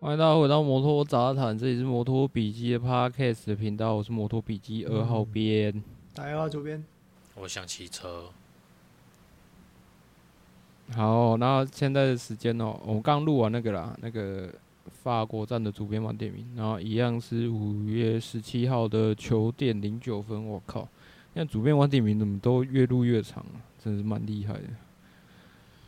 欢迎大家回到摩托杂谈，这里是摩托笔记的 Podcast 的频道，我是摩托笔记二号编，大家好，左边，我想骑车。好，那现在的时间哦，我刚录完那个啦，那个法国站的主编王点名，然后一样是五月十七号的九点零九分，我靠，那主编王点名怎么都越录越长啊，真是蛮厉害的。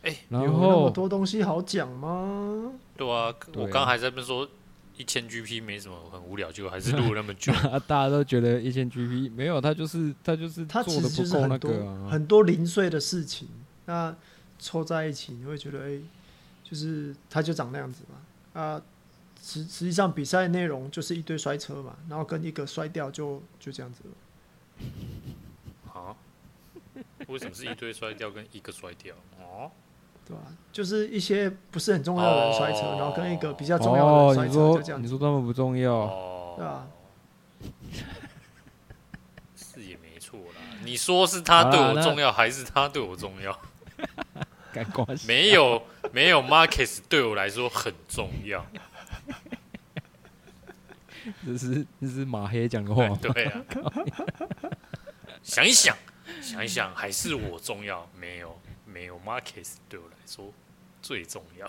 哎、欸，然后有那么多东西好讲吗？对啊，我刚还在那边说一千 GP 没什么，很无聊，结果还是录了那么久。大家都觉得一千 GP 没有，他就是他就是做的不够那个、啊、很多很多零碎的事情，那凑在一起你会觉得哎、欸，就是他就长那样子嘛啊，实实际上比赛内容就是一堆摔车嘛，然后跟一个摔掉就就这样子了。啊？为什么是一堆摔掉跟一个摔掉？哦？对吧？就是一些不是很重要的人摔车，oh, 然后跟一个比较重要的人摔车，就这样。你说他们不重要，oh, 对吧？是也没错啦。你说是他对我重要，还是他对我重要？没有，没有 m a r c u s 对我来说很重要。这是这是马黑讲的话。对啊。想一想，想一想，还是我重要？没有。没有 markets 对我来说最重要。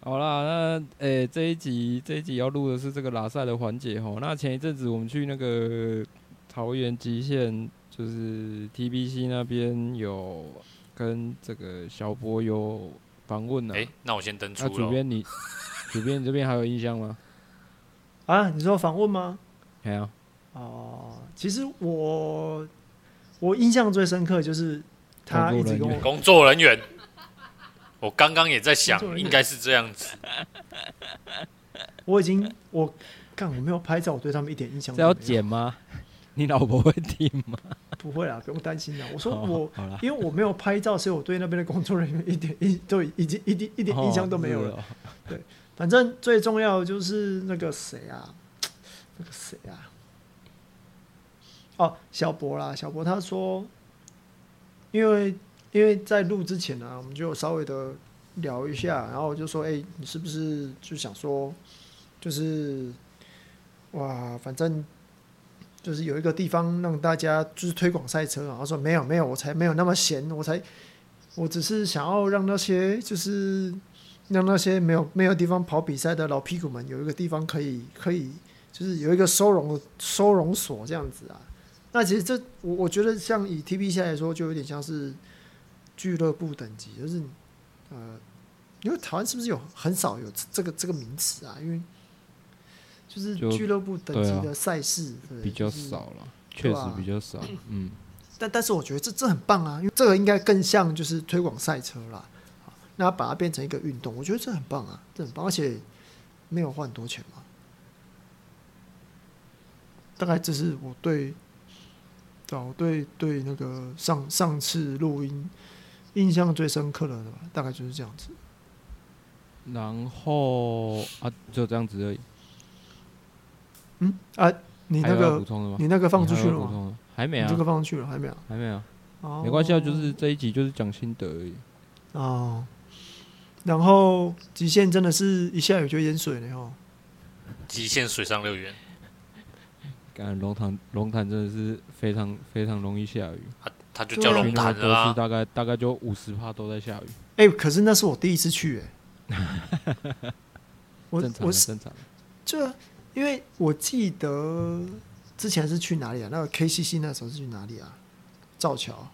好啦，那诶、欸，这一集这一集要录的是这个拉赛的环节吼。那前一阵子我们去那个桃园极限，就是 TBC 那边有跟这个小波有访问呢。哎、欸，那我先登出。那主编你，主编你这边还有印象吗？啊，你说访问吗？没有。哦、呃，其实我我印象最深刻就是。他一直跟我工作人员，我刚刚也在想，应该是这样子。我已经我看我没有拍照，我对他们一点印象都没有。这要剪吗？你老婆会听吗？不会啦，不用担心啦。我说我，因为我没有拍照，所以我对那边的工作人员一点印都已经一点一点印象都没有了。对，反正最重要的就是那个谁啊，那个谁啊？哦，小博啦，小博他说。因为因为在录之前呢、啊，我们就稍微的聊一下，然后就说：“哎、你是不是就想说，就是哇，反正就是有一个地方让大家就是推广赛车。”然后说：“没有没有，我才没有那么闲，我才我只是想要让那些就是让那些没有没有地方跑比赛的老屁股们有一个地方可以可以就是有一个收容收容所这样子啊。”那其实这我我觉得像以 TBC 来说，就有点像是俱乐部等级，就是呃，因为台湾是不是有很少有这个这个名词啊？因为就是俱乐部等级的赛事比较少了，确实比较少。嗯，但但是我觉得这这很棒啊，因为这个应该更像就是推广赛车啦。那把它变成一个运动，我觉得这很棒啊，这很棒，而且没有花很多钱嘛。大概这是我对。哦，对对，那个上上次录音印象最深刻的，大概就是这样子。然后啊，就这样子而已。嗯啊，你那个你那个放出去了吗？还没啊，这个放出去了还没有？还没有。哦，没关系啊，就是这一集就是讲心得而已。哦。然后极限真的是一下雨就淹水了哦。极限水上乐园。干龙潭，龙潭真的是非常非常容易下雨。它它就叫龙潭的啊。大概大概就五十趴都在下雨。哎、欸，可是那是我第一次去哎、我。我正常我正常。这因为我记得之前是去哪里啊？那个 KCC 那时候是去哪里啊？造桥。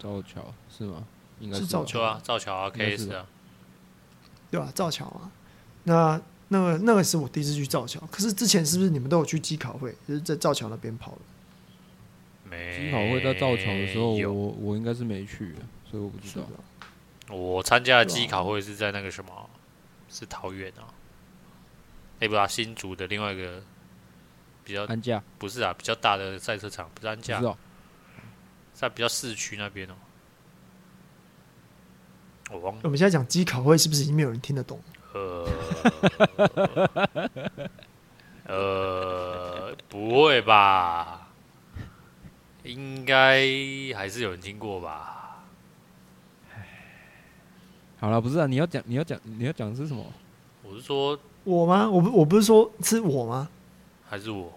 造桥是吗？应该是造桥啊，造桥啊，KS 啊。对吧？造桥啊。那。那个那个是我第一次去造桥，可是之前是不是你们都有去机考会，就是在造桥那边跑的？没。机考会在造桥的时候，我我应该是没去，所以我不知道。我参加的机考会是在那个什么，是桃园啊？哎，不啊，新竹的另外一个比较安驾不是啊，比较大的赛车场不是安驾，哦，在比较市区那边哦。我忘了。我们现在讲机考会是不是已经没有人听得懂？呃，呃，不会吧？应该还是有人听过吧？好了，不是啊，你要讲，你要讲，你要讲的是什么？我是说我吗？我不，我不是说是我吗？还是我？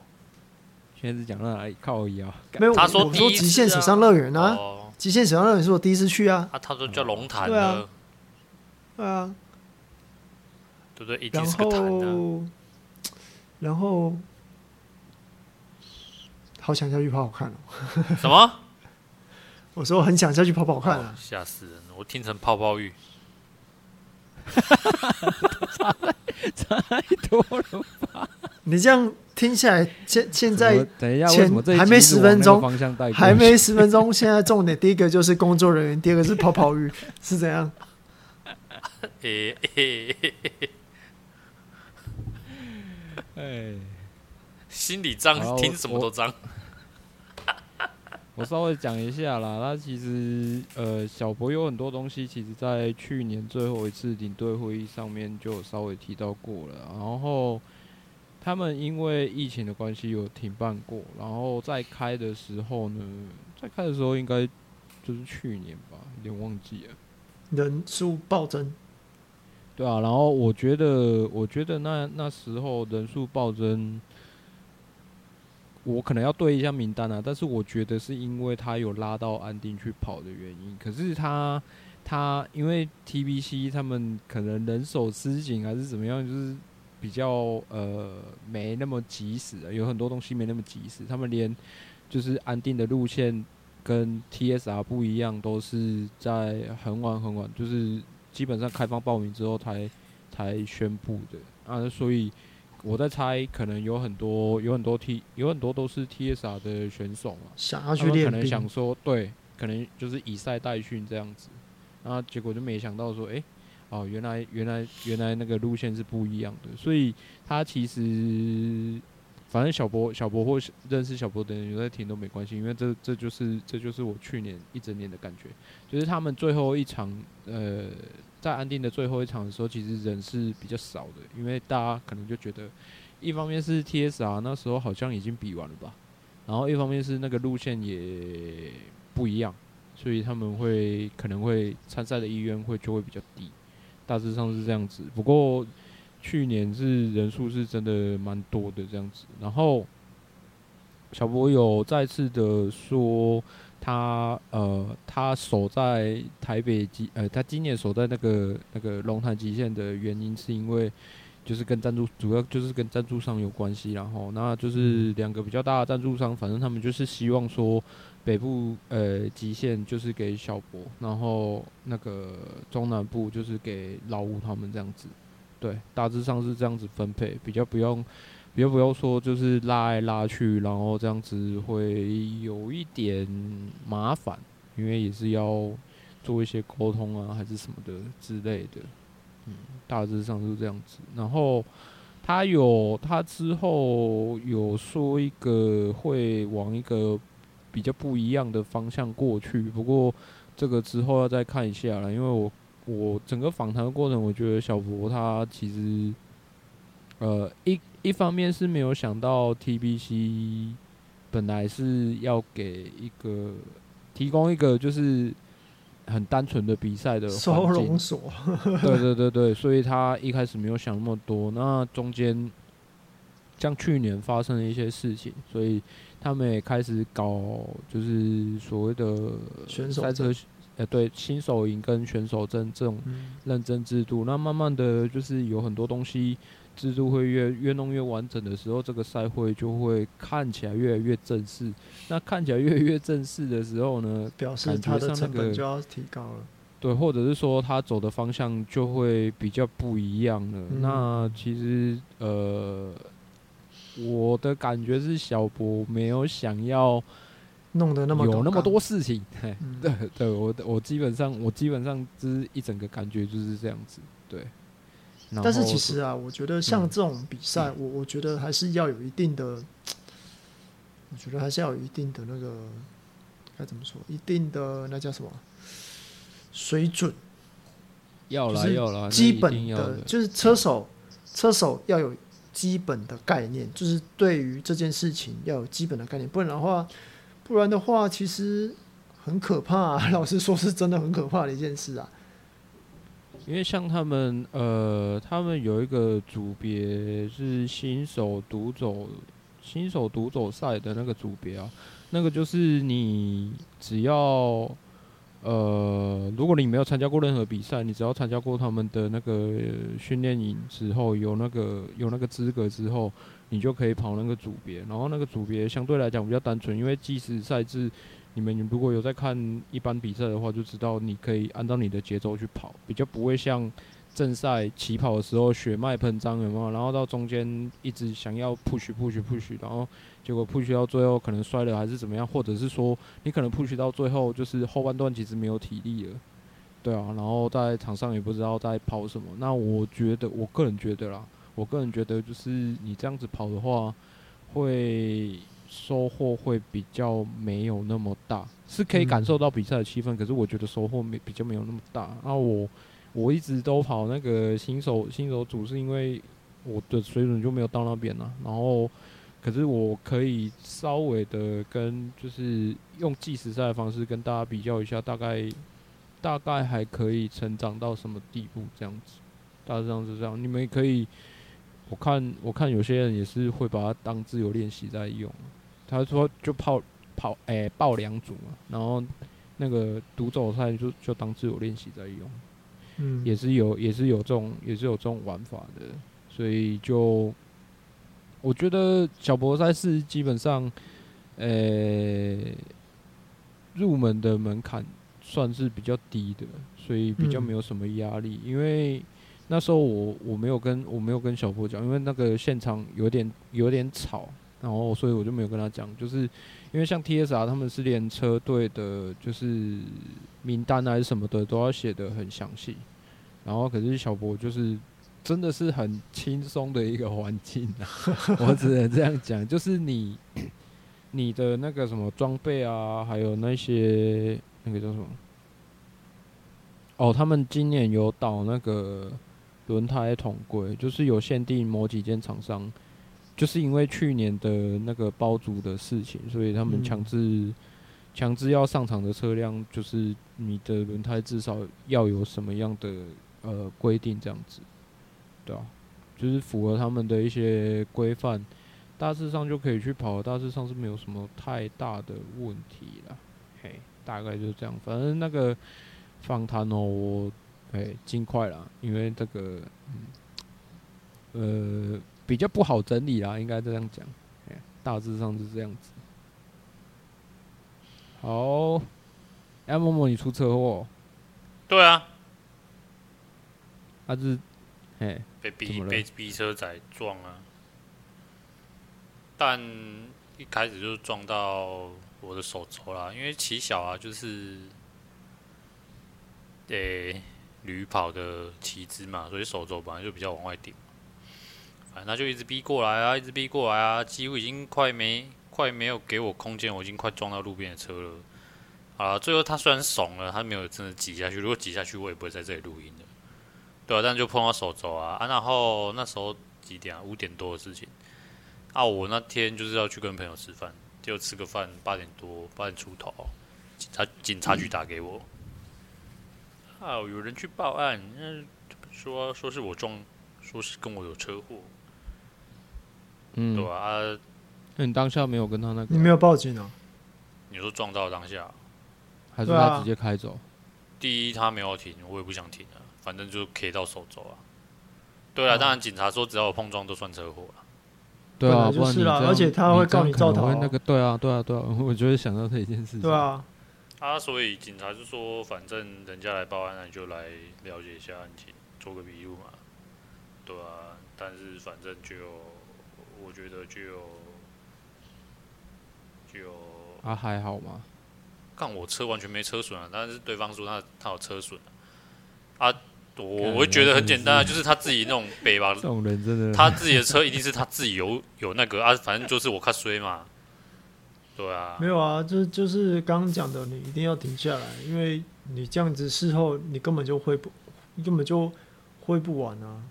现在是讲到哪里？靠我腰。没有，他说、啊、我说极限水上乐园啊，哦、极限水上乐园是我第一次去啊。啊，他说叫龙潭对啊，对啊。对不对？是个。然后，然后，好想下去跑跑看哦。什么？我说我很想下去跑跑看啊！吓、哦、死人！我听成泡泡浴。差太多了吧？你这样听起来，现现在等一下，为什么还没十分钟？还没十分钟。现在重点，第一个就是工作人员，第二个是泡泡浴，是怎样？欸 欸哎，心里脏，听什么都脏。我稍微讲一下啦，那其实呃，小博有很多东西，其实在去年最后一次领队会议上面就有稍微提到过了。然后他们因为疫情的关系有停办过，然后在开的时候呢，在开的时候应该就是去年吧，有点忘记了。人数暴增。对啊，然后我觉得，我觉得那那时候人数暴增，我可能要对一下名单啊。但是我觉得是因为他有拉到安定去跑的原因。可是他他因为 TBC 他们可能人手吃紧还是怎么样，就是比较呃没那么及时啊，有很多东西没那么及时。他们连就是安定的路线跟 TSR 不一样，都是在很晚很晚，就是。基本上开放报名之后才才宣布的。啊，所以我在猜，可能有很多有很多 T 有很多都是 TSR 的选手嘛，想要去练，可能想说对，可能就是以赛代训这样子，然后结果就没想到说，哎、欸，哦，原来原来原来那个路线是不一样的，所以他其实。反正小博小博或认识小博的人有在听都没关系，因为这这就是这就是我去年一整年的感觉，就是他们最后一场呃在安定的最后一场的时候，其实人是比较少的，因为大家可能就觉得，一方面是 TSR 那时候好像已经比完了吧，然后一方面是那个路线也不一样，所以他们会可能会参赛的意愿会就会比较低，大致上是这样子，不过。去年是人数是真的蛮多的这样子，然后小博有再次的说他呃他守在台北极呃他今年守在那个那个龙潭极限的原因是因为就是跟赞助主要就是跟赞助商有关系，然后那就是两个比较大的赞助商，反正他们就是希望说北部呃极限就是给小博，然后那个中南部就是给老吴他们这样子。对，大致上是这样子分配，比较不用，比较不要说就是拉来拉去，然后这样子会有一点麻烦，因为也是要做一些沟通啊，还是什么的之类的。嗯，大致上是这样子。然后他有，他之后有说一个会往一个比较不一样的方向过去，不过这个之后要再看一下了，因为我。我整个访谈的过程，我觉得小博他其实，呃，一一方面是没有想到 TBC 本来是要给一个提供一个就是很单纯的比赛的收容所，对对对对，所以他一开始没有想那么多。那中间像去年发生了一些事情，所以他们也开始搞就是所谓的选手赛车。呃，对，新手营跟选手证这种认证制度，那慢慢的就是有很多东西制度会越越弄越完整的时候，这个赛会就会看起来越来越正式。那看起来越来越正式的时候呢，表示它的成本就要提高了。对，或者是说他走的方向就会比较不一样了。嗯、那其实呃，我的感觉是小博没有想要。弄得那么有那么多事情，对对，我我基本上我基本上就是一整个感觉就是这样子，对。但是其实啊，我觉得像这种比赛，我、嗯、我觉得还是要有一定的，我觉得还是要有一定的那个该怎么说，一定的那叫什么水准。要来要来，基本的，就是车手，车手要有基本的概念，就是对于这件事情要有基本的概念，不然的话，不然的话，其实很可怕啊。老实说，是真的很可怕的一件事啊。因为像他们，呃，他们有一个组别是新手独走，新手独走赛的那个组别啊，那个就是你只要。呃，如果你没有参加过任何比赛，你只要参加过他们的那个训练营之后，有那个有那个资格之后，你就可以跑那个组别。然后那个组别相对来讲比较单纯，因为计时赛制，你们如果有在看一般比赛的话，就知道你可以按照你的节奏去跑，比较不会像。正赛起跑的时候血脉喷张有没有？然后到中间一直想要 push push push，然后结果 push 到最后可能摔了还是怎么样？或者是说你可能 push 到最后就是后半段其实没有体力了，对啊，然后在场上也不知道在跑什么。那我觉得我个人觉得啦，我个人觉得就是你这样子跑的话，会收获会比较没有那么大，是可以感受到比赛的气氛，可是我觉得收获没比较没有那么大。那我。我一直都跑那个新手新手组，是因为我的水准就没有到那边呢。然后，可是我可以稍微的跟就是用计时赛的方式跟大家比较一下，大概大概还可以成长到什么地步这样子。大致上是这样，你们可以，我看我看有些人也是会把它当自由练习在用。他说就跑跑诶、欸、报两组嘛，然后那个独走赛就就当自由练习在用。嗯，也是有，也是有这种，也是有这种玩法的，所以就我觉得小博赛是基本上，入门的门槛算是比较低的，所以比较没有什么压力。因为那时候我我没有跟我没有跟小博讲，因为那个现场有点有点吵，然后所以我就没有跟他讲，就是。因为像 TSR 他们是连车队的，就是名单还是什么的都要写的很详细，然后可是小博就是真的是很轻松的一个环境啊，我只能这样讲，就是你你的那个什么装备啊，还有那些那个叫什么？哦，他们今年有导那个轮胎统规，就是有限定某几间厂商。就是因为去年的那个包租的事情，所以他们强制强、嗯、制要上场的车辆，就是你的轮胎至少要有什么样的呃规定这样子，对啊，就是符合他们的一些规范，大致上就可以去跑，大致上是没有什么太大的问题了。嘿，大概就是这样。反正那个访谈哦，我哎尽快啦，因为这个嗯呃。比较不好整理啦，应该这样讲，大致上是这样子。好，哎，默默你出车祸？对啊，他是，哎，被逼被逼车仔撞啊，但一开始就撞到我的手肘啦，因为骑小啊，就是，诶，驴跑的骑姿嘛，所以手肘本来就比较往外顶。他就一直逼过来啊，一直逼过来啊，几乎已经快没快没有给我空间，我已经快撞到路边的车了。啊，最后他虽然怂了，他没有真的挤下去。如果挤下去，我也不会在这里录音的。对啊，但就碰到手肘啊啊！然后那时候几点啊？五点多的事情。啊，我那天就是要去跟朋友吃饭，就吃个饭，八点多八点出头，警察警察局打给我。啊，有人去报案，那说说是我撞，说是跟我有车祸。嗯，对啊，那你当下没有跟他那个？你没有报警啊？你说撞到当下，还是他直接开走？第一，他没有停，我也不想停啊，反正就 K 到手肘啊。对啊，当然警察说只要有碰撞都算车祸了。对啊，就是啦，而且他会告你肇逃。那个，对啊，对啊，对啊，我就会想到这一件事情。对啊，啊，所以警察就说，反正人家来报案，那你就来了解一下案情，做个笔录嘛。对啊，但是反正就。我觉得就就啊还好吗？看我车完全没车损啊，但是对方说他他有车损啊，啊我我会觉得很简单啊，就是他自己那种背吧，这种人真的，他自己的车一定是他自己有有那个啊，反正就是我看衰嘛，对啊，没有啊，就就是刚刚讲的，你一定要停下来，因为你这样子事后你根本就会不，你根本就挥不完啊，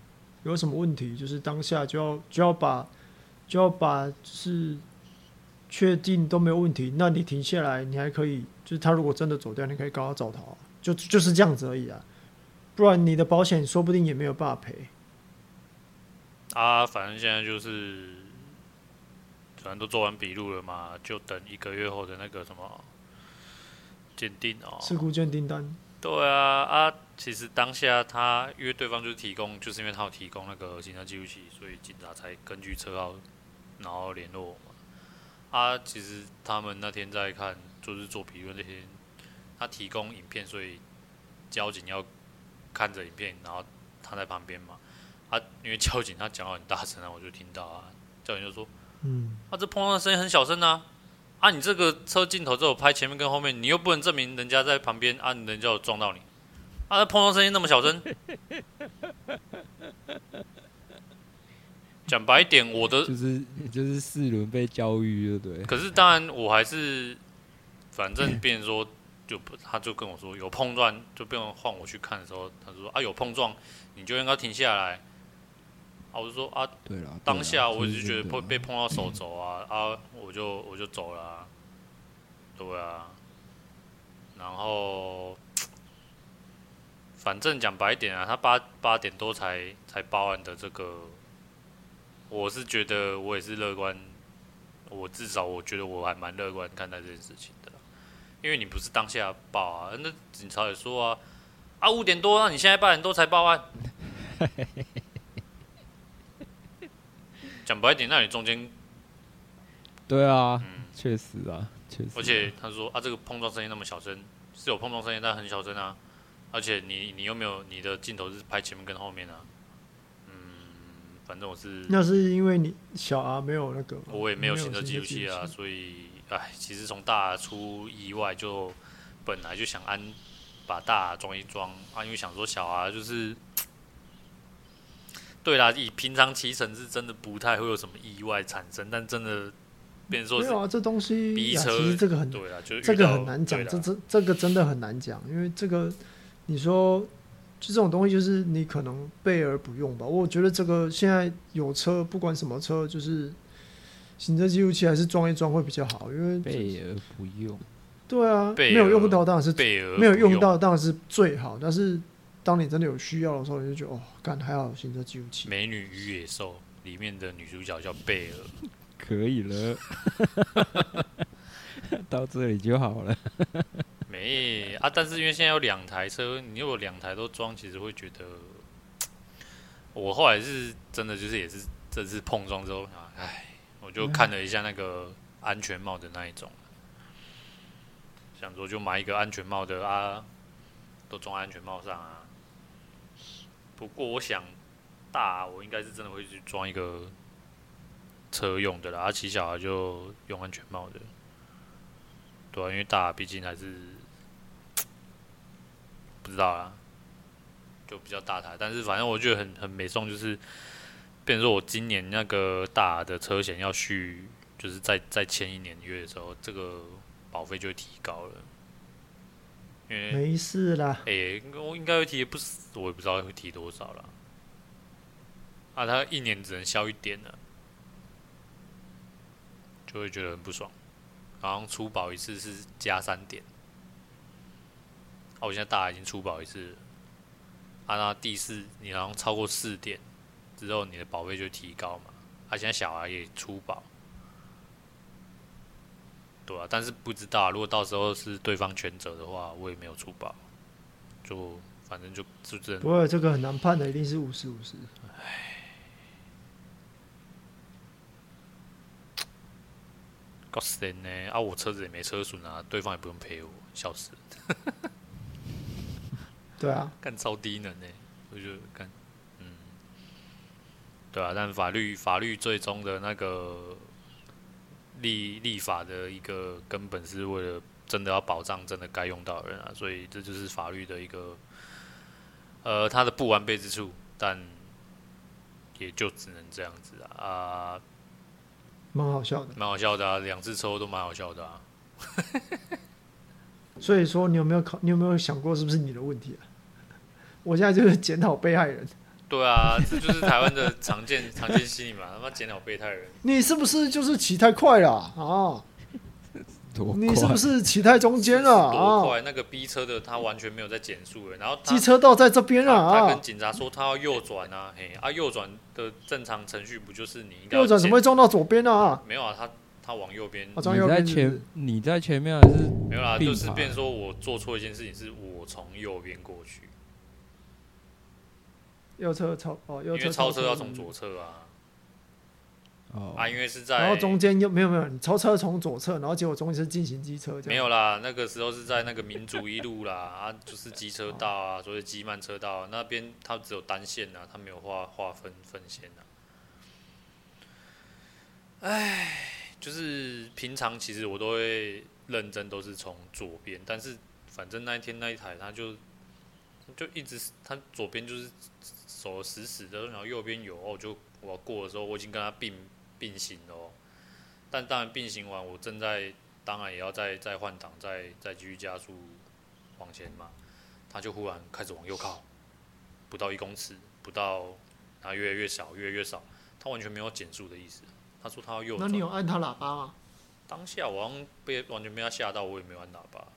有什么问题就是当下就要就要把就要把是确定都没有问题，那你停下来，你还可以就是他如果真的走掉，你可以告他肇逃啊，就就是这样子而已啊。不然你的保险说不定也没有办法赔。啊，反正现在就是，反正都做完笔录了嘛，就等一个月后的那个什么鉴定哦。事故鉴定单。对啊，啊，其实当下他因为对方就是提供，就是因为他有提供那个行车记录器，所以警察才根据车号然后联络我嘛。啊，其实他们那天在看，就是做笔录那天，他提供影片，所以交警要。看着影片，然后他在旁边嘛，啊，因为交警他讲话很大声啊，我就听到啊，交警就说，嗯，啊，这碰撞的声音很小声啊，啊，你这个车镜头只有拍前面跟后面，你又不能证明人家在旁边，啊，人家有撞到你，啊，碰撞声音那么小声，讲白一点，我的就是就是四轮被教育，对不对？可是当然我还是，反正变成说。就不，他就跟我说有碰撞，就不用换我去看的时候，他就说啊有碰撞，你就应该停下来。啊，我就说啊，对了，当下我就觉得碰被碰到手肘啊啊，我就我就走了啊，对啊。然后，反正讲白一点啊，他八八点多才才报案的这个，我是觉得我也是乐观，我至少我觉得我还蛮乐观看待这件事情的。因为你不是当下报啊，那警察也说啊，啊五点多，那你现在八点多才报案。讲白一点，那你中间，对啊，确、嗯、实啊，确实、啊。而且他说啊，这个碰撞声音那么小声，是有碰撞声音，但很小声啊。而且你你又没有你的镜头是拍前面跟后面啊。嗯，反正我是。那是因为你小 R 没有那个，我也没有行车记录器啊，所以。哎，其实从大出意外就本来就想安把大装一装啊，因为想说小啊就是，对啦，以平常骑乘是真的不太会有什么意外产生，但真的变成说是没有啊，这东西逼车，其实这个很对啊，就这个很难讲，这这这个真的很难讲，因为这个你说就这种东西就是你可能备而不用吧，我觉得这个现在有车不管什么车就是。行车记录器还是装一装会比较好，因为备而不用。对啊，没有用到当然是备而没有用到当然是最好，但是当你真的有需要的时候，你就觉得哦，干还好行车记录器。美女与野兽里面的女主角叫贝尔，可以了，到这里就好了。没啊，但是因为现在有两台车，你如果两台都装，其实会觉得，我后来是真的就是也是这次碰撞之后啊，哎。我就看了一下那个安全帽的那一种，想说就买一个安全帽的啊，都装安全帽上啊。不过我想大，我应该是真的会去装一个车用的啦，啊，骑小孩就用安全帽的，对啊，因为大毕竟还是不知道啊，就比较大台，但是反正我觉得很很没送，就是。变成说我今年那个大的车险要续，就是再再签一年约的时候，这个保费就会提高了。因为没事啦。哎、欸，我应该会提，不是我也不知道会提多少了。啊，他一年只能消一点了，就会觉得很不爽。好像出保一次是加三点。啊，我现在大已经出保一次了。啊，那第四你好像超过四点。之后你的保费就提高嘛，而、啊、现在小孩也出保，对啊，但是不知道如果到时候是对方全责的话，我也没有出保，就反正就就这。不过这个很难判的，一定是五十五十。唉，搞死人呢！啊，我车子也没车损啊，对方也不用赔我，笑死。对啊，干超低能呢，我就干。嗯对啊，但法律法律最终的那个立立法的一个根本是为了真的要保障真的该用到的人啊，所以这就是法律的一个呃，它的不完备之处，但也就只能这样子啊，啊，蛮好笑的，蛮好笑的啊，两次抽都蛮好笑的啊。所以说，你有没有考？你有没有想过是不是你的问题啊？我现在就是检讨被害人。对啊，这就是台湾的常见 常见心理嘛，他妈检讨被害人。你是不是就是骑太快了啊？你是不是骑太中间了啊？多快？那个 B 车的他完全没有在减速了，然后机车道在这边啊，他跟警察说他要右转啊，嘿啊，右转的正常程序不就是你应该右转怎么会撞到左边啊？没有啊，他他往右边。你在前，你在前面还是没有啦？就是变说我做错一件事情，是我从右边过去。右侧超哦，右侧因为超车要从左侧啊。哦啊，因为是在然后中间又没有没有，你超车从左侧，然后结果中间是进行机车。没有啦，那个时候是在那个民族一路啦，啊，就是机车道啊，所以机慢车道、啊、那边它只有单线啊，它没有划划分分线啊。哎，就是平常其实我都会认真都是从左边，但是反正那一天那一台它就就一直它左边就是。走死死的，然后右边有，哦就我要过的时候，我已经跟他并并行了，哦但当然并行完，我正在当然也要再再换挡，再再继续加速往前嘛。他就忽然开始往右靠，不到一公尺，不到，他越来越少，越来越少，他完全没有减速的意思。他说他要右。那你有按他喇叭吗？当下我刚被完全被他吓到，我也没有按喇叭。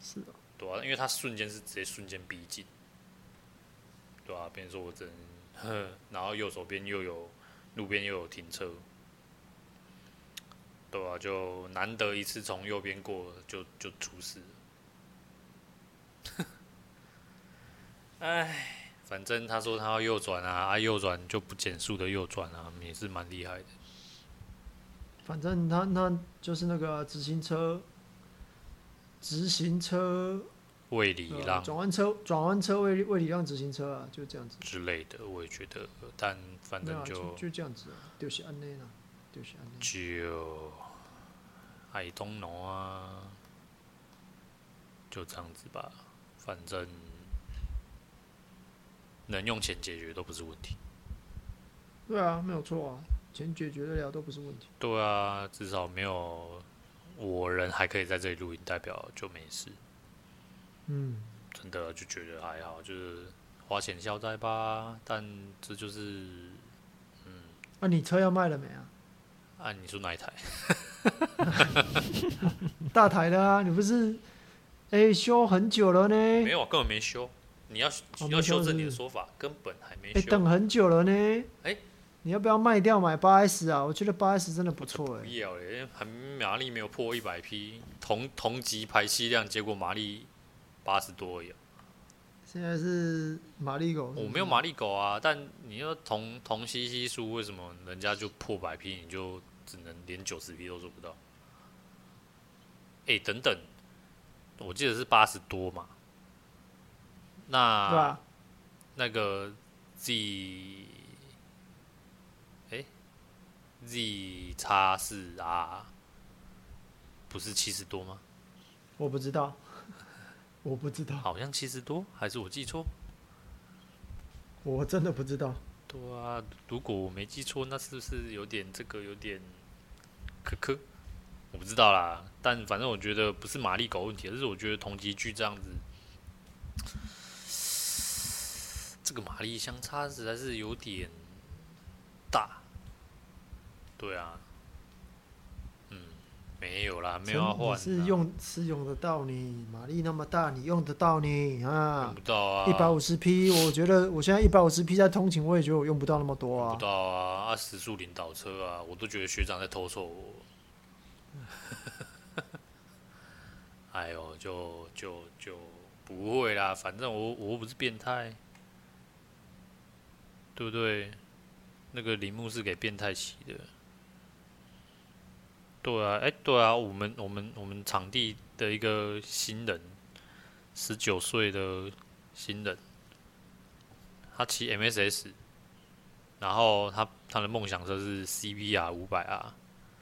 是的。对啊，因为他瞬间是直接瞬间逼近。对啊，别人说我真，然后右手边又有路边又有停车，对啊，就难得一次从右边过就就出事了。哎，反正他说他要右转啊，啊右转就不减速的右转啊，也是蛮厉害的。反正他那就是那个直行车，直行车。未礼让转弯车，转弯车未未礼让直行车啊，就这样子之类的，我也觉得，但反正就、啊、就，就这样子啊，就是安内啦，就是安内。就，I don't know 啊，就这样子吧，反正能用钱解决都不是问题。对啊，没有错啊，钱解决得了都不是问题。对啊，至少没有我人还可以在这里录音，代表就没事。嗯，真的就觉得还好，就是花钱消灾吧。但这就是，嗯，啊，你车要卖了没啊？啊，你说哪一台？大台的啊，你不是哎、欸、修很久了呢？没有，根本没修。你要你要修正你的说法，根本还没修。哎、欸，等很久了呢。哎、欸，你要不要卖掉买八 S 啊？我觉得八 S 真的不错哎。不要嘞，还马力没有破一百匹，同同级排气量，结果马力。八十多而已。现在是马力狗是是？我没有马力狗啊，但你要同同西西数，为什么人家就破百匹，你就只能连九十匹都做不到？哎、欸，等等，我记得是八十多嘛。那、啊、那个 Z，哎、欸、，Z 叉四 R 不是七十多吗？我不知道。我不知道，好像七十多，还是我记错？我真的不知道。对啊，如果我没记错，那是不是有点这个有点可可？我不知道啦，但反正我觉得不是马力狗问题，而是我觉得同级距这样子，这个马力相差实在是有点大。对啊。没有啦，没有要换。是用是用得到你马力那么大，你用得到你啊？用不到啊！一百五十匹，我觉得我现在一百五十匹在通勤，我也觉得我用不到那么多啊。用不到啊！啊，时速领导车啊，我都觉得学长在偷笑我。哎呦，就就就不会啦，反正我我又不是变态，对不对？那个铃木是给变态骑的。对啊，哎，对啊，我们我们我们场地的一个新人，十九岁的新人，他骑 MSS，然后他他的梦想车是 CBR 五百 R，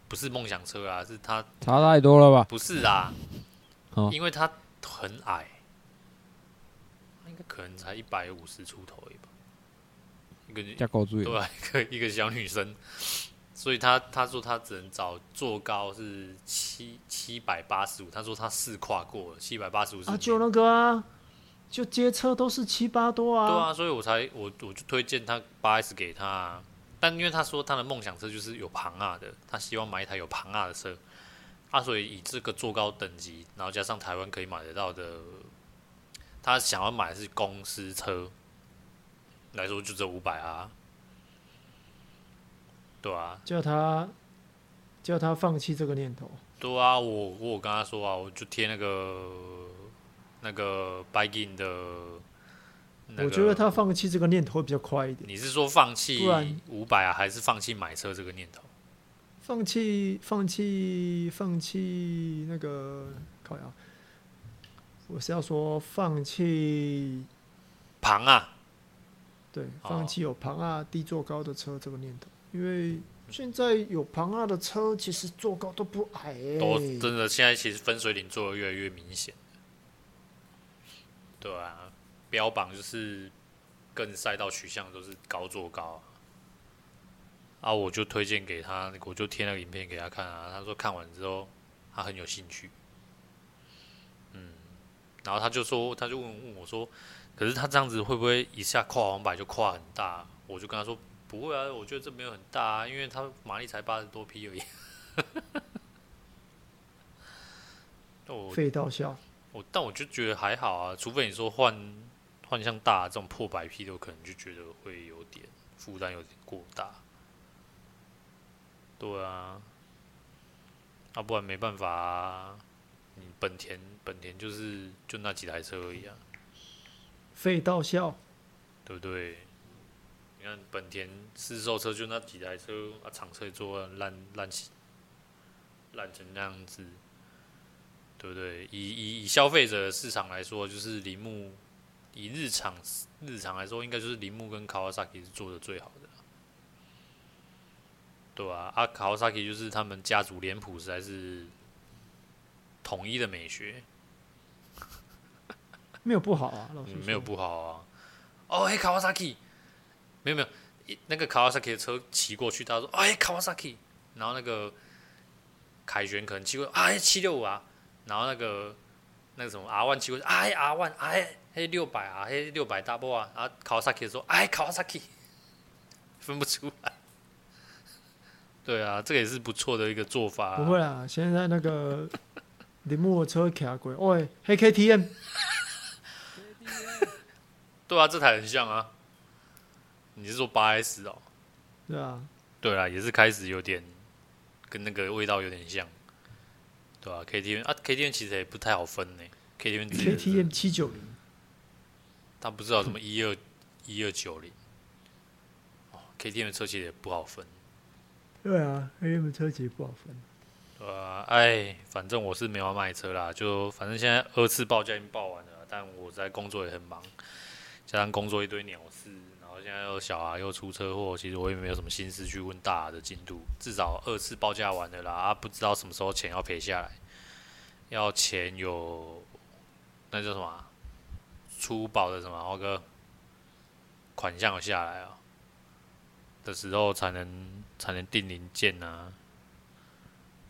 不是梦想车啊，是他差太多了吧？不是啊，哦、因为他很矮，他应该可能才一百五十出头吧，一个加高注对啊，一个一个小女生，所以他他说他只能找坐高是七七百八十五，他说他试跨过了七百八十五啊，就那个啊，就街车都是七八多啊，对啊，所以我才我我就推荐他八 S 给他啊，但因为他说他的梦想车就是有庞啊的，他希望买一台有庞啊的车。啊，所以以这个坐高等级，然后加上台湾可以买得到的，他想要买的是公司车来说，就这五百啊，对啊，叫他叫他放弃这个念头。对啊，我我跟他说啊，我就贴那个那个 Bike-in 的、那个，我觉得他放弃这个念头会比较快一点。你是说放弃五百啊，还是放弃买车这个念头？放弃，放弃，放弃那个靠呀。我是要说放弃庞啊，对，放弃有庞啊低坐高的车这个念头，因为现在有庞啊的车，其实坐高都不矮、欸，都真的现在其实分水岭做的越来越明显。对啊，标榜就是跟赛道取向都是高坐高。啊，我就推荐给他，我就贴那个影片给他看啊。他说看完之后，他很有兴趣。嗯，然后他就说，他就问问我说，可是他这样子会不会一下跨黄牌就跨很大？我就跟他说不会啊，我觉得这没有很大啊，因为他马力才八十多匹而已。我废到笑。我但我就觉得还好啊，除非你说换换像大这种破百匹的，我可能就觉得会有点负担有点过大。对啊，啊，不然没办法啊。你本田，本田就是就那几台车而已啊。废到笑，对不对？你看本田市售车就那几台车啊，厂车做烂烂起，烂成那样子，对不对？以以以消费者的市场来说，就是铃木，以日常日常来说，应该就是铃木跟卡瓦萨基是做的最好的。对啊，阿卡瓦萨基就是他们家族脸谱实在是统一的美学，没有不好啊，嗯、没有不好啊。哦，嘿，卡瓦萨基，没有没有，那个卡瓦萨基的车骑过去，他说：“哎，卡瓦萨基。”然后那个凯旋可能骑过，哎，七六五啊。然后那个那个什么 R one 骑过去，哎，R one，哎，嘿，六百啊，嘿，六百 double 啊。然后卡瓦萨基说：“哎，卡瓦萨基，分不出来。”对啊，这个也是不错的一个做法，啊。不会啊，现在那个铃木的车卡鬼，喂，黑 KTM。对啊，这台很像啊。你是说八 S 哦？对啊。对啊，也是开始有点跟那个味道有点像。对啊，KTM 啊，KTM 其实也不太好分呢。KTM KTM 七九零，他不知道什么一二一二九零。哦，KTM 的车其实也不好分。对啊，KTM 车其实不好分。对啊，哎，反正我是没有要卖车啦，就反正现在二次报价已经报完了，但我在工作也很忙，加上工作一堆鸟事，现在又小孩又出车祸，其实我也没有什么心思去问大的进度。至少二次报价完了啦，啊，不知道什么时候钱要赔下来，要钱有那叫什么出保的什么豪哥款项下来啊的时候才能。才能订零件啊！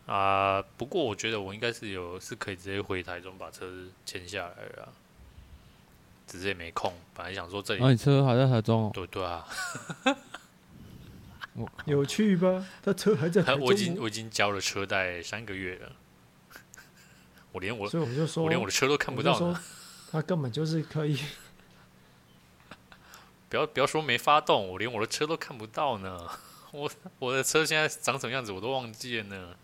啊，不过我觉得我应该是有是可以直接回台中把车签下来了，只是也没空。本来想说这里，那、啊、你车还在台中、哦？对对啊，有趣吧？他车还在台中。我已经我已经交了车贷三个月了，我连我所以我就说，我连我的车都看不到呢。他根本就是可以，不要不要说没发动，我连我的车都看不到呢。我我的车现在长什么样子，我都忘记了呢。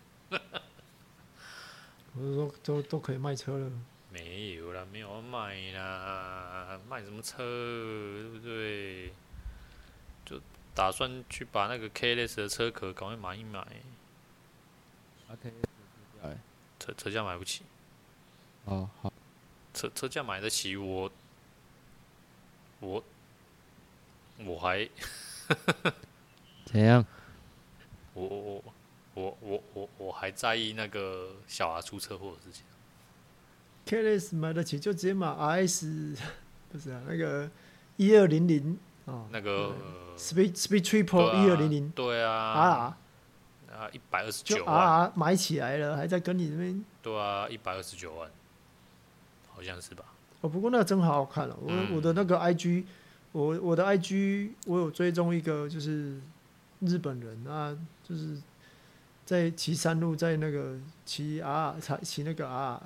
我是说，都都可以卖车了？没有啦，没有卖啦，卖什么车，对不对？就打算去把那个 KLS 的车壳赶快买一买。啊，K 车车价买不起。哦，好。车车价买得起，我我我还。怎样？我我我我我我还在意那个小孩出车祸的事情。KLS 买得起就直接买 RS 不是啊，那个一二零零啊，那个 Speed Speed Triple 一二零零，对啊，啊啊一百二十就九啊万，买起来了，还在跟你这边。对啊，一百二十九万，好像是吧？哦，不过那个真好好看了、哦。我、嗯我的那个 IG，我我的 IG 我有追踪一个就是日本人啊，就是在骑山路，在那个骑 R 才骑那个 R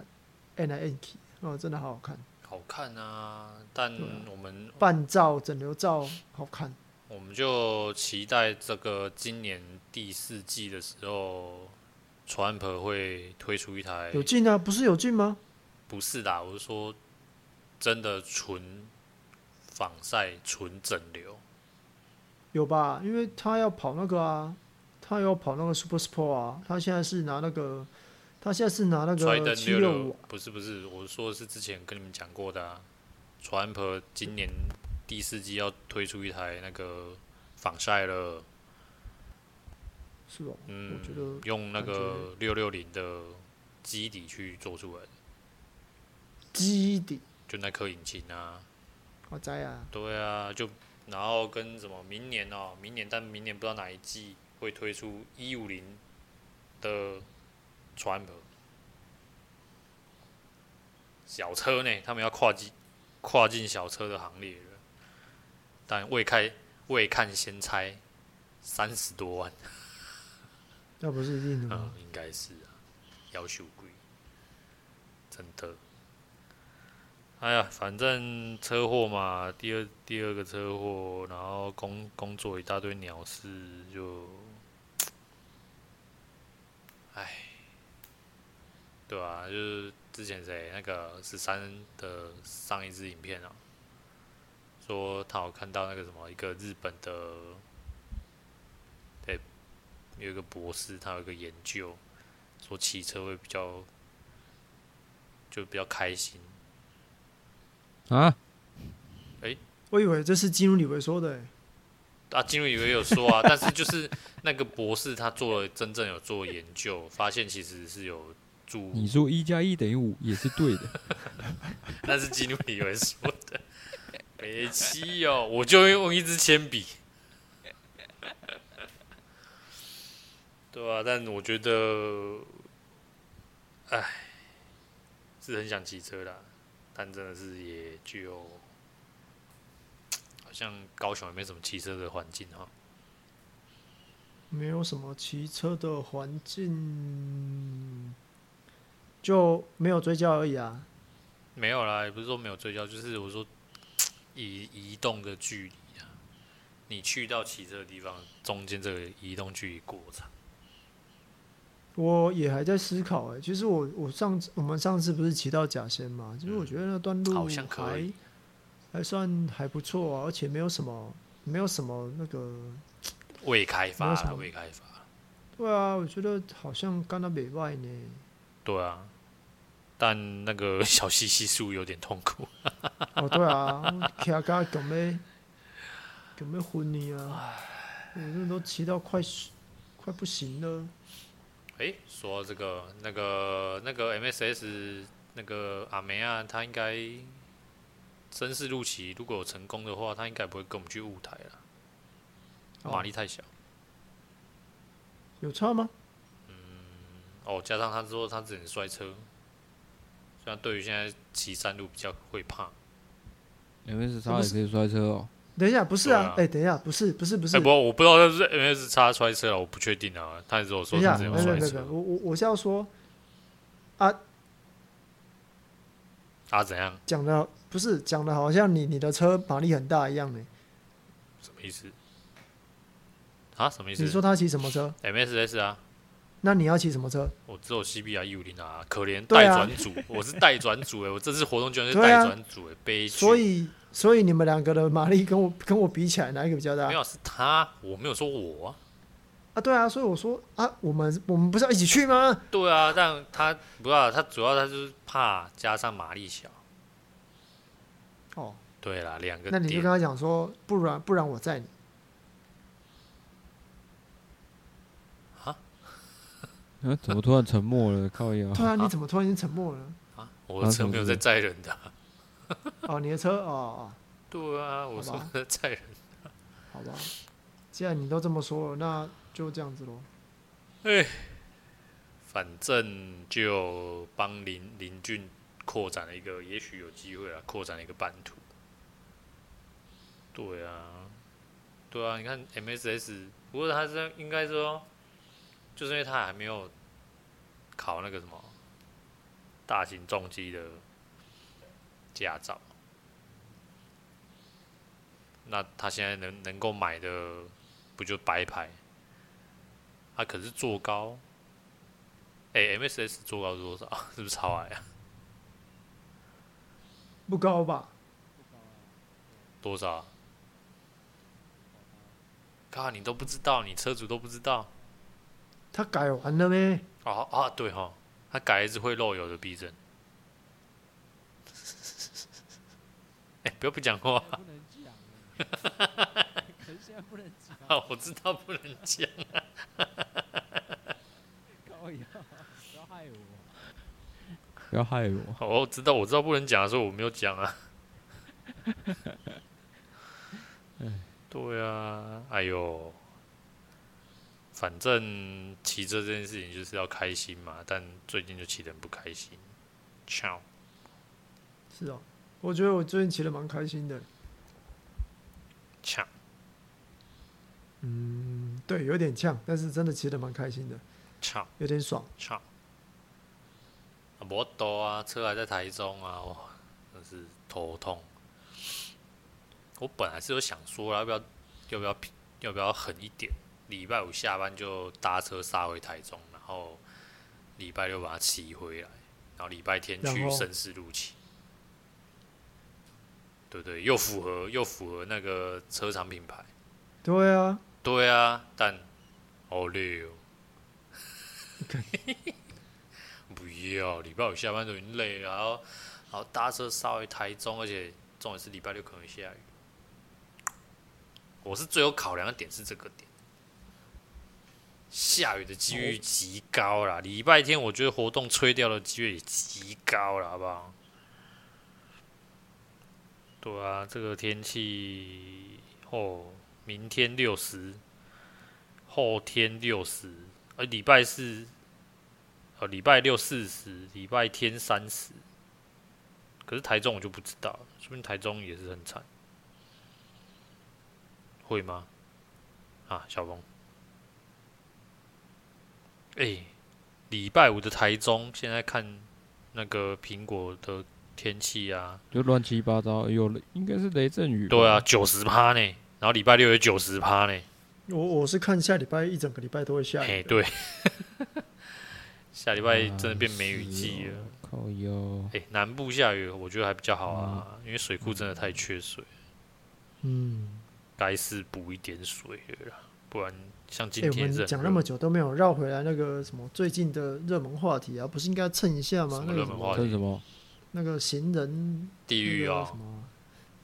N I N K 哦，真的好好看。好看啊，但我们半照整流照好看。我们就期待这个今年第四季的时候，Trump 会推出一台有进啊？不是有进吗？不是的，我是说真的纯防晒、纯整流。有吧？因为他要跑那个啊，他要跑那个 Super Sport 啊，他现在是拿那个，他现在是拿那个七六五，不是不是，我说的是之前跟你们讲过的啊，Trump 今年第四季要推出一台那个防晒了，是哦。嗯我觉得，用那个六六零的基底去做出来的，基底，就那颗引擎啊，我知啊。对啊，就然后跟什么明年哦，明年但明年不知道哪一季会推出一五零的 Trump 小车呢，他们要跨进跨进小车的行列了，但未开未看先猜三十多万，那不是一定的嗯？，应该是啊，要求贵，真的。哎呀，反正车祸嘛，第二第二个车祸，然后工工作一大堆鸟事，就，哎，对啊，就是之前谁那个十三的上一支影片啊，说他有看到那个什么一个日本的，对，有一个博士，他有一个研究，说骑车会比较，就比较开心。啊，我以为这是金如李维说的、欸，啊，金瑞也有说啊，但是就是那个博士他做了真正有做研究，发现其实是有助，你说一加一等于五也是对的。那是基努里维说的，没气哦，我就用一支铅笔，对啊，但我觉得，哎，是很想骑车啦，但真的是也就，好像高雄也没什么骑车的环境哈。没有什么骑车的环境，就没有追焦而已啊。没有啦，也不是说没有追焦，就是我说 移移动的距离啊，你去到骑车的地方，中间这个移动距离过长。我也还在思考哎、其实我我上次我们上次不是骑到甲仙嘛，其实我觉得那段路好像可还以还算还不错啊，而且没有什么没有什么那个，未开发未开发。对啊，我觉得好像刚到北外呢。对啊，但那个 小西西数有点痛苦。哦，对啊，骑甲咁要咁要昏你啊！我这都骑到快快不行了。诶，说到这个，那个那个 MSS 那个阿梅啊，他应该正式入骑，如果有成功的话，他应该不会跟我们去舞台了，哦马力太小。有差吗？嗯哦，加上他说他之前摔车，虽然对于现在骑山路比较会怕。MS 叉也可以摔车哦。等一下，不是啊，哎、等一下，不是，不是，不是，哎、不我不知道是不是 MS 叉摔车了，我不确定啊。他只有说等一下，他之没有没有没有，前有摔车我我我是要说，啊，啊，怎样？讲的不是讲的好像你你的车马力很大一样呢。什么意思？啊，什么意思？你说他骑什么车？MSS 啊，那你要骑什么车？我只有 CBR 一五零啊，可怜对啊待转组，我是代转组哎，我这次活动居然是对啊待转组哎，悲剧。所以所以你们两个的马力跟我跟我比起来，哪一个比较大没？有是他，我没有说我啊。啊，对啊，所以我说啊，我们我们不是要一起去吗？对啊，但他不要，他主要他就是怕加上马力小。哦，对啦，两个那你就跟他讲说，不然不然我载你。嗯，怎么突然沉默了？靠腰。对啊，你怎么突然间沉默了？啊，我的车没有在载人的啊、哦，你的车哦哦，对啊，我说在载人。好吧，既然你都这么说了，那就这样子喽。哎，反正就帮林林俊扩展了一个，也许有机会啊，扩展了一个版图。对啊，对啊，你看 MSS，不过他是应该说，就是因为他还没有考那个什么大型重机的驾照。那他现在能能够买的，不就白牌？他可是坐高，哎、欸，MSS 坐高是多少？是不是超矮啊？不高吧？多少？靠，你都不知道，你车主都不知道？他改完了没？哦啊，对哈，他改一只会漏油的避震。哎、欸，不要不讲话。哈哈哈哈哈！可是现在不能讲。啊，我知道不能讲啊！哈哈哈哈哈！不要害我！不要害我！我知道，我知道不能讲的时候我没有讲啊。对啊，哎呦，反正骑车这件事情就是要开心嘛，但最近就骑得很不开心。呛。是啊，我觉得我最近骑得蛮开心的。呛，嗯，对，有点呛，但是真的骑得蛮开心的，呛，有点爽，呛。啊，摩托啊，车还在台中啊，哇，真是头痛。我本来是有想说，要不要，要不要，要不要狠一点，礼拜五下班就搭车杀回台中，然后礼拜六把它骑回来，然后礼拜天去盛世路骑。对对，又符合又符合那个车厂品牌。对啊，对啊，但好累哦。不要，礼拜五下班都已经累了，然后然后搭车稍微台中，而且重点是礼拜六可能下雨。我是最有考量的点是这个点，下雨的几率极高啦。礼拜天我觉得活动吹掉的几率也极高了，好不好？对啊，这个天气哦，明天六十，后天六十，呃，礼拜四，呃，礼拜六四十，礼拜天三十。可是台中我就不知道，说不定台中也是很惨，会吗？啊，小峰，哎，礼拜五的台中，现在看那个苹果的。天气啊，就乱七八糟，有应该是雷阵雨。对啊，九十趴呢，然后礼拜六有九十趴呢。我我是看下礼拜一整个礼拜都会下雨。哎，对，下礼拜真的变梅雨季了。靠哟！哎，南部下雨我觉得还比较好啊，嗯、因为水库真的太缺水。嗯，该是补一点水了，不然像今天、欸、我们讲那么久都没有绕回来那个什么最近的热门话题啊，不是应该蹭一下吗？热门话题什么？那个行人地狱啊，什么？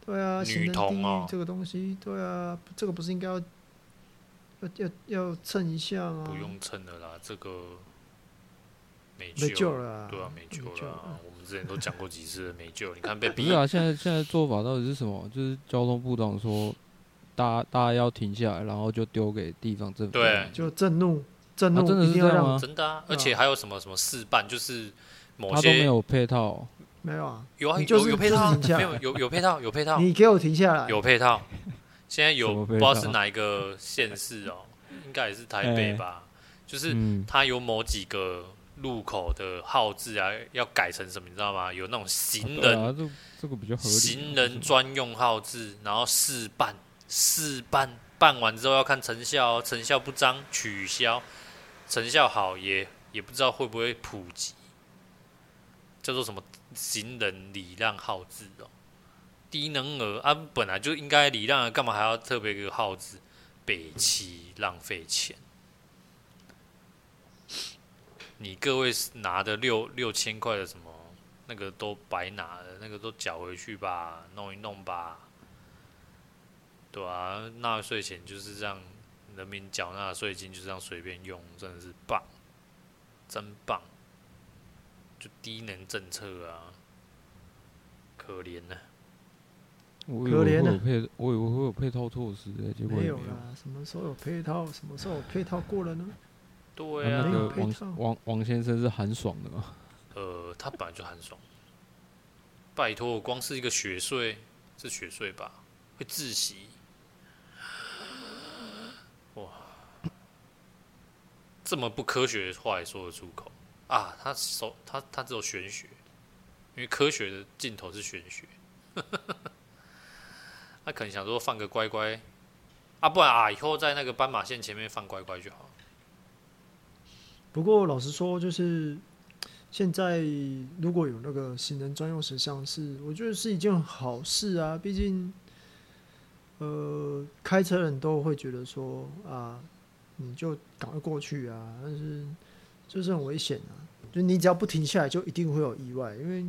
对啊，行人地狱这个东西，对啊，这个不是应该要要要要蹭一下吗？不用蹭了啦，这个没没救了，对啊，没救了。我们之前都讲过几次没救，你看被逼。不是啊，现在现在做法到底是什么？就是交通部长说，大家大家要停下来，然后就丢给地方政府，对，就震怒震怒，真的是这样吗？真的啊，而且还有什么什么事办，就是某些他都没有配套。没有啊，有啊，就是、有有配套，没有有有配套，有配套。你给我停下来，有配套。现在有 不知道是哪一个县市哦，应该也是台北吧？欸、就是它有某几个路口的号志啊，要改成什么，你知道吗？有那种行人，啊啊、这这个比较合理。行人专用号志，然后试办，试办办完之后要看成效，成效不彰取消，成效好也也不知道会不会普及，叫做什么？行人礼让号志哦，低能儿啊，本来就应该礼让，干嘛还要特别一个号志？北七浪费钱，你各位拿的六六千块的什么，那个都白拿了，那个都缴回去吧，弄一弄吧，对啊，纳税钱就是这样，人民缴纳税金就这样随便用，真的是棒，真棒。就低能政策啊，可怜呢、啊。我以为会可怜啊有配，我以为会有配套措施诶、结果没有。啦，什么时候有配套？什么时候有配套过了呢？对啊那个王王王先生是很爽的嘛？呃，他本来就很爽。拜托，光是一个学税，是学税吧？会窒息。哇，这么不科学的话也说得出口啊？他手他他只有玄学，因为科学的尽头是玄学。他可能想说放个乖乖啊，不然啊，以后在那个斑马线前面放乖乖就好。不过老实说，就是现在如果有那个行人专用石像是，我觉得是一件好事啊。毕竟，呃，开车人都会觉得说啊，你就赶快过去啊，但是就是很危险啊。就你只要不停下来，就一定会有意外。因为，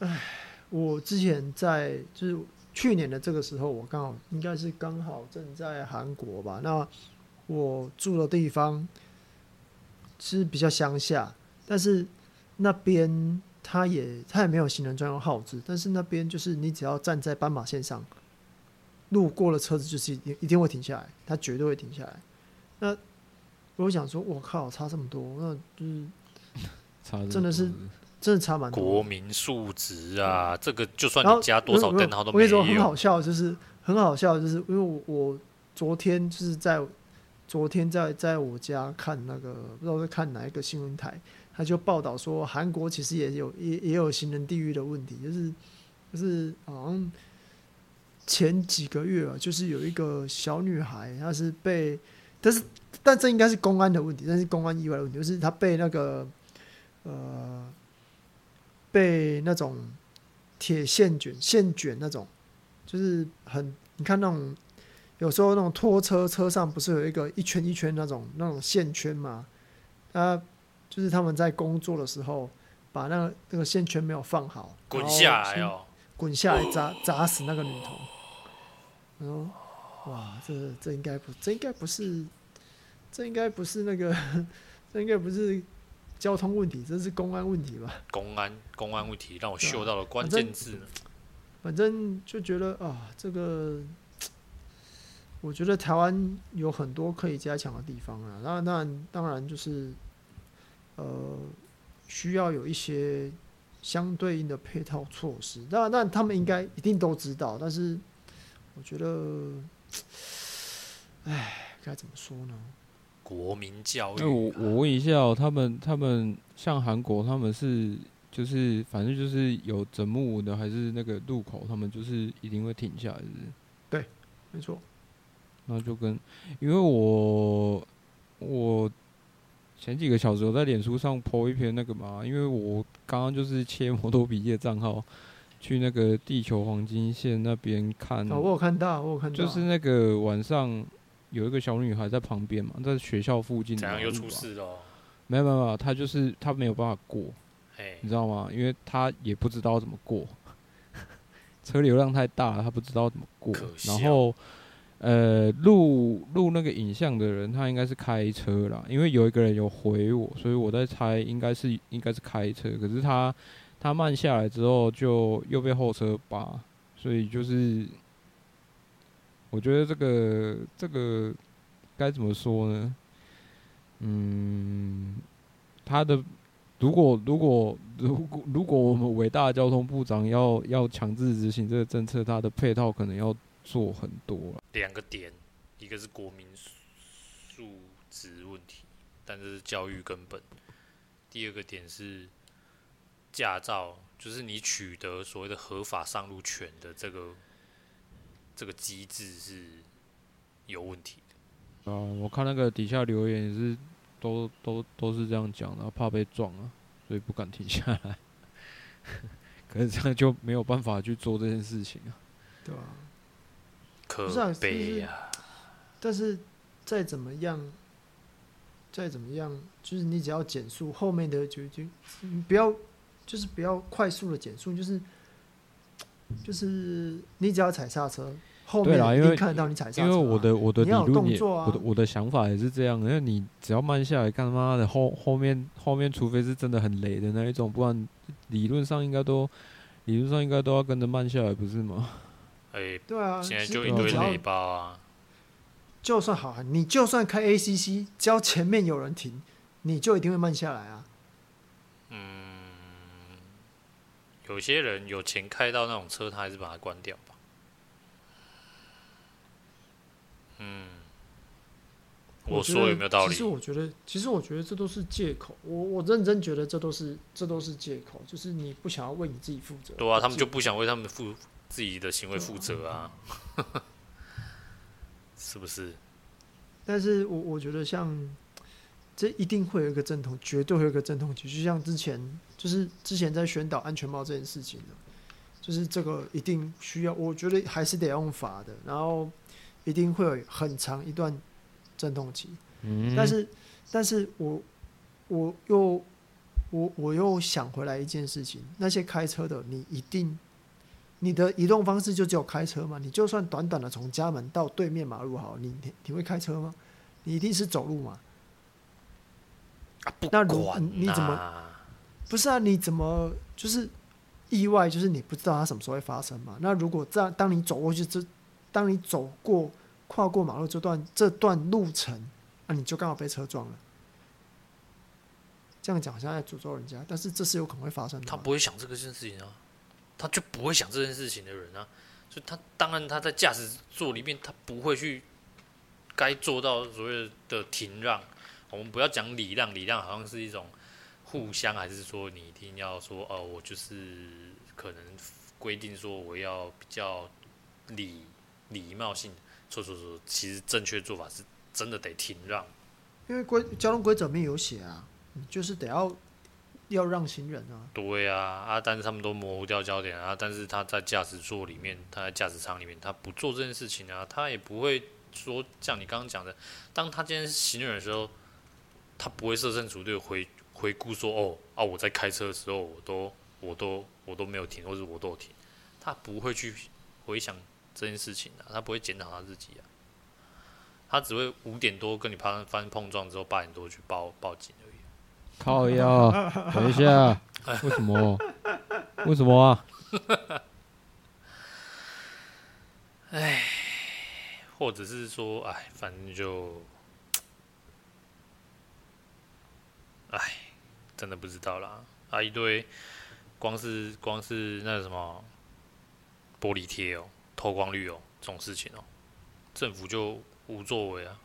唉，我之前在就是去年的这个时候，我刚好应该是刚好正在韩国吧，那。我住的地方是比较乡下，但是那边它也它也没有行人专用号志，但是那边就是你只要站在斑马线上，路过了车子就是一定一定会停下来，他绝对会停下来。那我想说，我靠，差这么多，那就是 差真的是真的差蛮多。国民素质啊，这个就算你加多少灯号都没我跟你说，很好。笑，就是很好笑，就是因为我我昨天就是在。昨天在在我家看那个不知道在看哪一个新闻台，他就报道说韩国其实也有也也有行人地狱的问题，就是就是好像前几个月啊，就是有一个小女孩，她是被，但是但这应该是公安的问题，但是公安意外的问题，就是她被那个呃被那种铁线卷线卷那种，就是很你看那种。有时候那种拖车车上不是有一个一圈一圈那种那种线圈嘛？他就是他们在工作的时候，把那个那个线圈没有放好，滚下来哦，滚下来砸砸死那个女童。然后，哇，这这应该不，这应该不是，这应该不是那个，这应该不是交通问题，这是公安问题吧？公安公安问题让我嗅到了关键字呢。反正就觉得啊，这个。我觉得台湾有很多可以加强的地方啊，那那当然就是，呃，需要有一些相对应的配套措施。那那，他们应该一定都知道，但是我觉得，哎，该怎么说呢？国民教育、啊。那我我问一下哦，他们他们像韩国，他们是就是反正就是有整木的，还是那个路口，他们就是一定会停下来，是不是？对，没错。那就跟，因为我我前几个小时我在脸书上 po 一篇那个嘛，因为我刚刚就是切摩托笔记的账号去那个地球黄金线那边看，哦，我有看到，我有看到，就是那个晚上有一个小女孩在旁边嘛，在学校附近，怎样又出事了？没有没有没有，她就是她没有办法过，你知道吗？因为她也不知道怎么过，车流量太大了，她不知道怎么过，然后。呃，录录那个影像的人，他应该是开车啦，因为有一个人有回我，所以我在猜应该是应该是开车，可是他他慢下来之后就又被后车扒，所以就是我觉得这个这个该怎么说呢？嗯，他的如果如果如果如果我们伟大的交通部长要要强制执行这个政策，他的配套可能要。做很多了，两个点，一个是国民素质问题，但是教育根本；第二个点是驾照，就是你取得所谓的合法上路权的这个这个机制是有问题的。啊，我看那个底下留言也是都都都是这样讲的，怕被撞啊，所以不敢停下来。可是这样就没有办法去做这件事情啊，对吧？可悲呀！但是再怎么样，再怎么样，就是你只要减速，后面的就就不要，就是不要快速的减速，就是 就是你只要踩刹车，后面一定看得到你踩刹车啊。因为我的我的理论也，啊、我的我的想法也是这样，因为你只要慢下来，干妈的后后面后面，除非是真的很雷的那一种，不然理论上应该都。理论上应该都要跟着慢下来，不是吗？哎、欸，对啊，现在就一堆雷包啊。就算好，你就算开 ACC，只要前面有人停，你就一定会慢下来啊。嗯，有些人有钱开到那种车，他还是把它关掉吧。嗯，我说有没有道理？其实我觉得，其实我觉得这都是借口。我我认真觉得这都是这都是借口，就是你不想要为你自己负责。对啊，他们就不想为他们负自己的行为负责啊。是不是？但是我我觉得像这一定会有一个阵痛，绝对会有一个阵痛期。就像之前，就是之前在宣导安全帽这件事情的，就是这个一定需要，我觉得还是得用法的，然后一定会有很长一段阵痛期。嗯，但是，但是我我又我我又想回来一件事情，那些开车的，你一定。你的移动方式就只有开车吗？你就算短短的从家门到对面马路好，你你你会开车吗？你一定是走路嘛？那如你怎么？不是啊，你怎么就是意外？就是你不知道它什么时候会发生嘛？那如果在当你走过去这，当你走过跨过马路这段这段路程，啊，你就刚好被车撞了。这样讲好像在诅咒人家，但是这是有可能会发生的。他不会想这个件事情啊。他就不会想这件事情的人啊，所以他当然他在驾驶座里面，他不会去该做到所谓的停让。我们不要讲礼让，礼让好像是一种互相，还是说你一定要说哦，我就是可能规定说我要比较礼礼貌性。错错错，其实正确做法是真的得停让，因为规交通规则里面有写啊，就是得要。要让行人啊，对啊，啊，但是他们都模糊掉焦点啊。但是他在驾驶座里面，他在驾驶舱里面，他不做这件事情啊，他也不会说像你刚刚讲的，当他今天是行人的时候，他不会设身处地回回顾说，哦啊，我在开车的时候，我都我都我都没有停，或者我都有停，他不会去回想这件事情啊，他不会检讨他自己啊，他只会五点多跟你发生发生碰撞之后，八点多去报报警而已。靠腰，等一下，为什么？为什么啊？哎，或者是说，哎，反正就，哎，真的不知道啦。啊，一堆，光是光是那什么玻璃贴哦，透光率哦，这种事情哦，政府就无作为啊。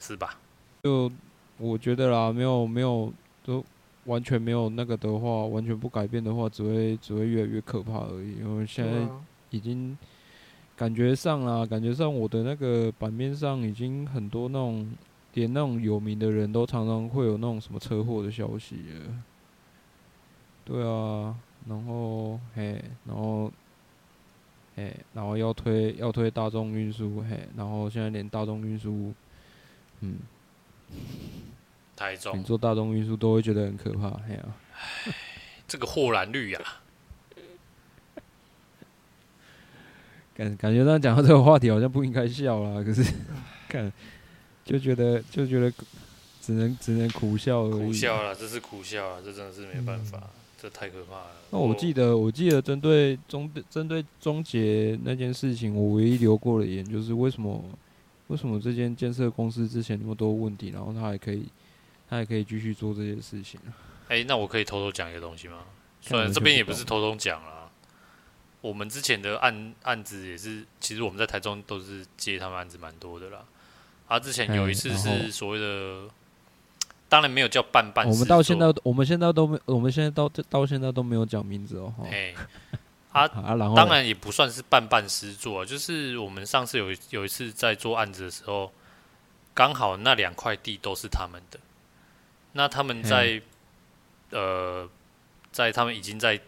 是吧？就我觉得啦，没有没有，都完全没有那个的话，完全不改变的话，只会只会越来越可怕而已。因为现在已经感觉上啦，感觉上我的那个版面上已经很多那种，连那种有名的人都常常会有那种什么车祸的消息了。对啊，然后嘿，然后嘿，然后要推要推大众运输嘿，然后现在连大众运输。嗯，台中，你坐大众运输都会觉得很可怕，嘿啊，这个豁然率呀，感感觉上讲到这个话题好像不应该笑啦，可是看就觉得就觉得只能只能苦笑而已，苦笑了，这是苦笑了，这真的是没办法，嗯、这太可怕了。那我记得我记得针对终针对终结那件事情，我唯一留过的言就是为什么。为什么这间建设公司之前那么多问题，然后他还可以，他还可以继续做这些事情？哎、欸，那我可以偷偷讲一个东西吗？虽然这边也不是偷偷讲啦，我们之前的案案子也是，其实我们在台中都是接他们案子蛮多的啦。啊，之前有一次是所谓的，当然没有叫办办，我们到现在，我们现在都没，我们现在到到现在都没有讲名字哦。哎。啊，当然也不算是办办实作，就是我们上次有有一次在做案子的时候，刚好那两块地都是他们的，那他们在呃，在他们已经在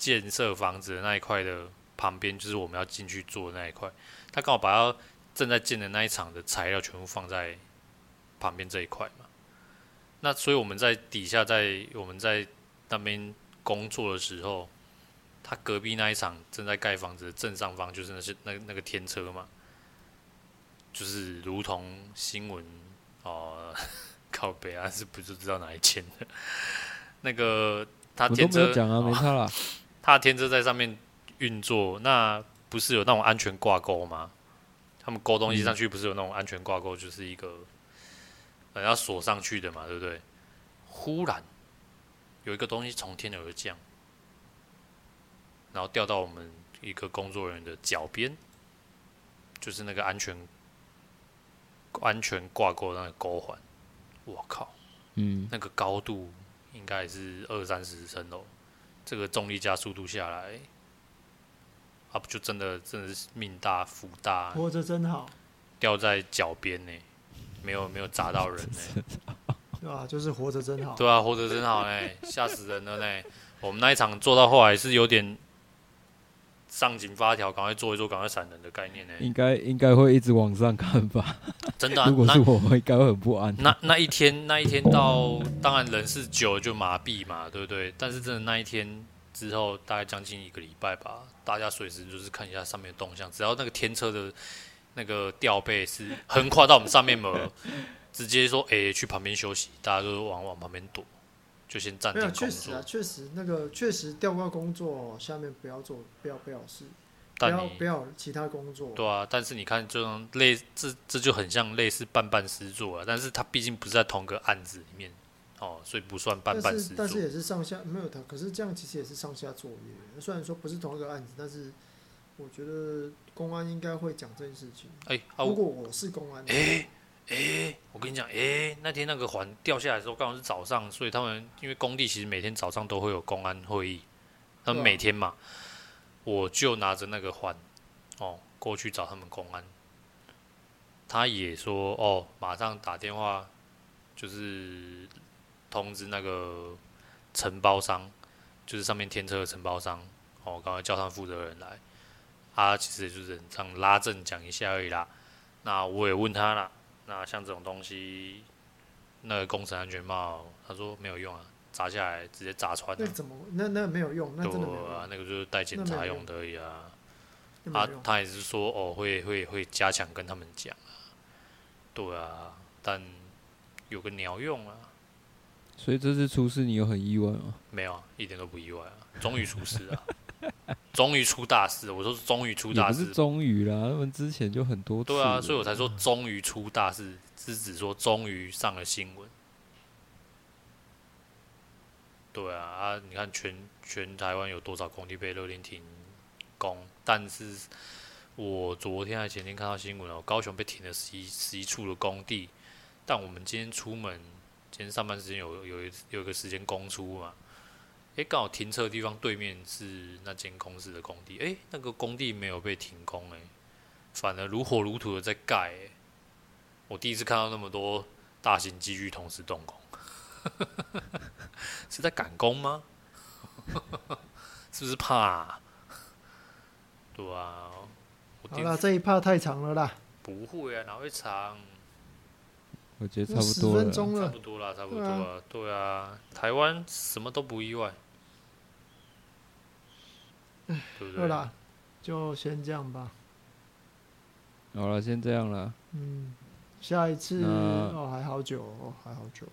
建设房子的那一块的旁边，就是我们要进去做的那一块，他刚好把他正在建的那一场的材料全部放在旁边这一块嘛，那所以我们在底下在我们在那边工作的时候。他隔壁那一场正在盖房子的正上方，就是那些那那个天车嘛，就是如同新闻哦，靠北啊，是不是知道哪一间的？那个他我都天车没有讲啊，哦没差啦。他的天车在上面运作，那不是有那种安全挂钩吗？他们勾东西上去，不是有那种安全挂钩，就是一个呃要锁上去的嘛，对不对？忽然有一个东西从天而降，然后掉到我们一个工作人员的脚边，就是那个安全安全挂钩的那个钩环。我靠，嗯，那个高度应该也是二三十层楼，这个重力加速度下来，啊，不就真的真的是命大福大，活着真好，掉在脚边呢，没有没有砸到人呢，对啊？就是活着真好。对啊，活着真好呢，吓死人了呢。我们那一场做到后来是有点上紧发条，赶快做一做，赶快闪人的概念呢。应该应该会一直往上看吧。真的、如果是我，我应该会很不安。那那一天，那一天到，当然人是久了就麻痹嘛，对不对？但是真的那一天之后，大概将近一个礼拜吧，大家随时就是看一下上面的动向，只要那个天车的那个吊背是横跨到我们上面嘛，直接说哎、欸、去旁边休息，大家都往往旁边躲，就先暂没有，停工确实啊，作。确实那个确实吊挂工作下面不要做，不要不要事，不但你要不要其他工作。对啊，但是你看这种类这这就很像类似半半师做啊，但是它毕竟不是在同个案子里面哦，所以不算半半但师做。是但是也是上下没有他，可是这样其实也是上下作业。虽然说不是同一个案子，但是我觉得公安应该会讲这件事情。哎、啊我如果我是公安，哎哎，我跟你讲，哎，那天那个环掉下来的时候，刚好是早上，所以他们因为工地其实每天早上都会有公安会议，他们每天嘛，我就拿着那个环，哦，过去找他们公安，他也说哦，马上打电话，就是通知那个承包商，就是上面天车的承包商，哦，赶快叫他们负责人来，他其实也就是这样拉正讲一下而已啦。那我也问他了，那像这种东西，那个工程安全帽，他说没有用啊，砸下来直接砸穿啊、那怎么那那没有用，那真的没有用，那个就是带检查用的而已啊。他那没有用。他也是说哦，会会会加强跟他们讲啊。对啊，但有个鸟用啊，所以这次出事你有很意外吗？没有啊，一点都不意外啊，终于出事了，终于出大事了，我说是终于出大事也不是。终于啦，他们之前就很多次。对啊，所以我才说终于出大事，是指说终于上了新闻。对啊，啊，你看全全台湾有多少工地被勒令停工？但是我昨天还前天看到新闻哦，高雄被停了十一十一处的工地，但我们今天出门，今天上班时间有有一有一个时间公出嘛？诶，刚好停车的地方对面是那间公司的工地，诶，那个工地没有被停工诶。反而如火如荼的在盖，我第一次看到那么多大型机具同时动工，是在赶工吗？是不是怕、啊？对啊，我第好了，这一怕太长了啦，不会啊，哪会长？我觉得差不多了。差不。多啦，差不多了。对啊，台湾什么都不意外，对不对？对啦，就先这样吧。好了，先这样了。嗯，下一次哦，还好久哦，还好久。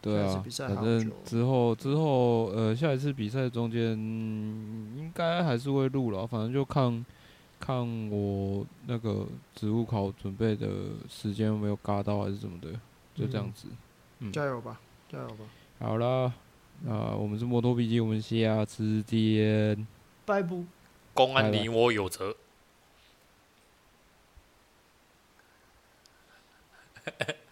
对啊下一次比，赛反还好久正之后之后呃，下一次比赛中间、嗯应该还是会录了，反正就看看我那个植物考准备的时间有没有嘎到还是怎么的，就这样子。嗯加油吧，加油吧，好啊，我们是摩托笔记，我们下次见。拜布，公安你我有责。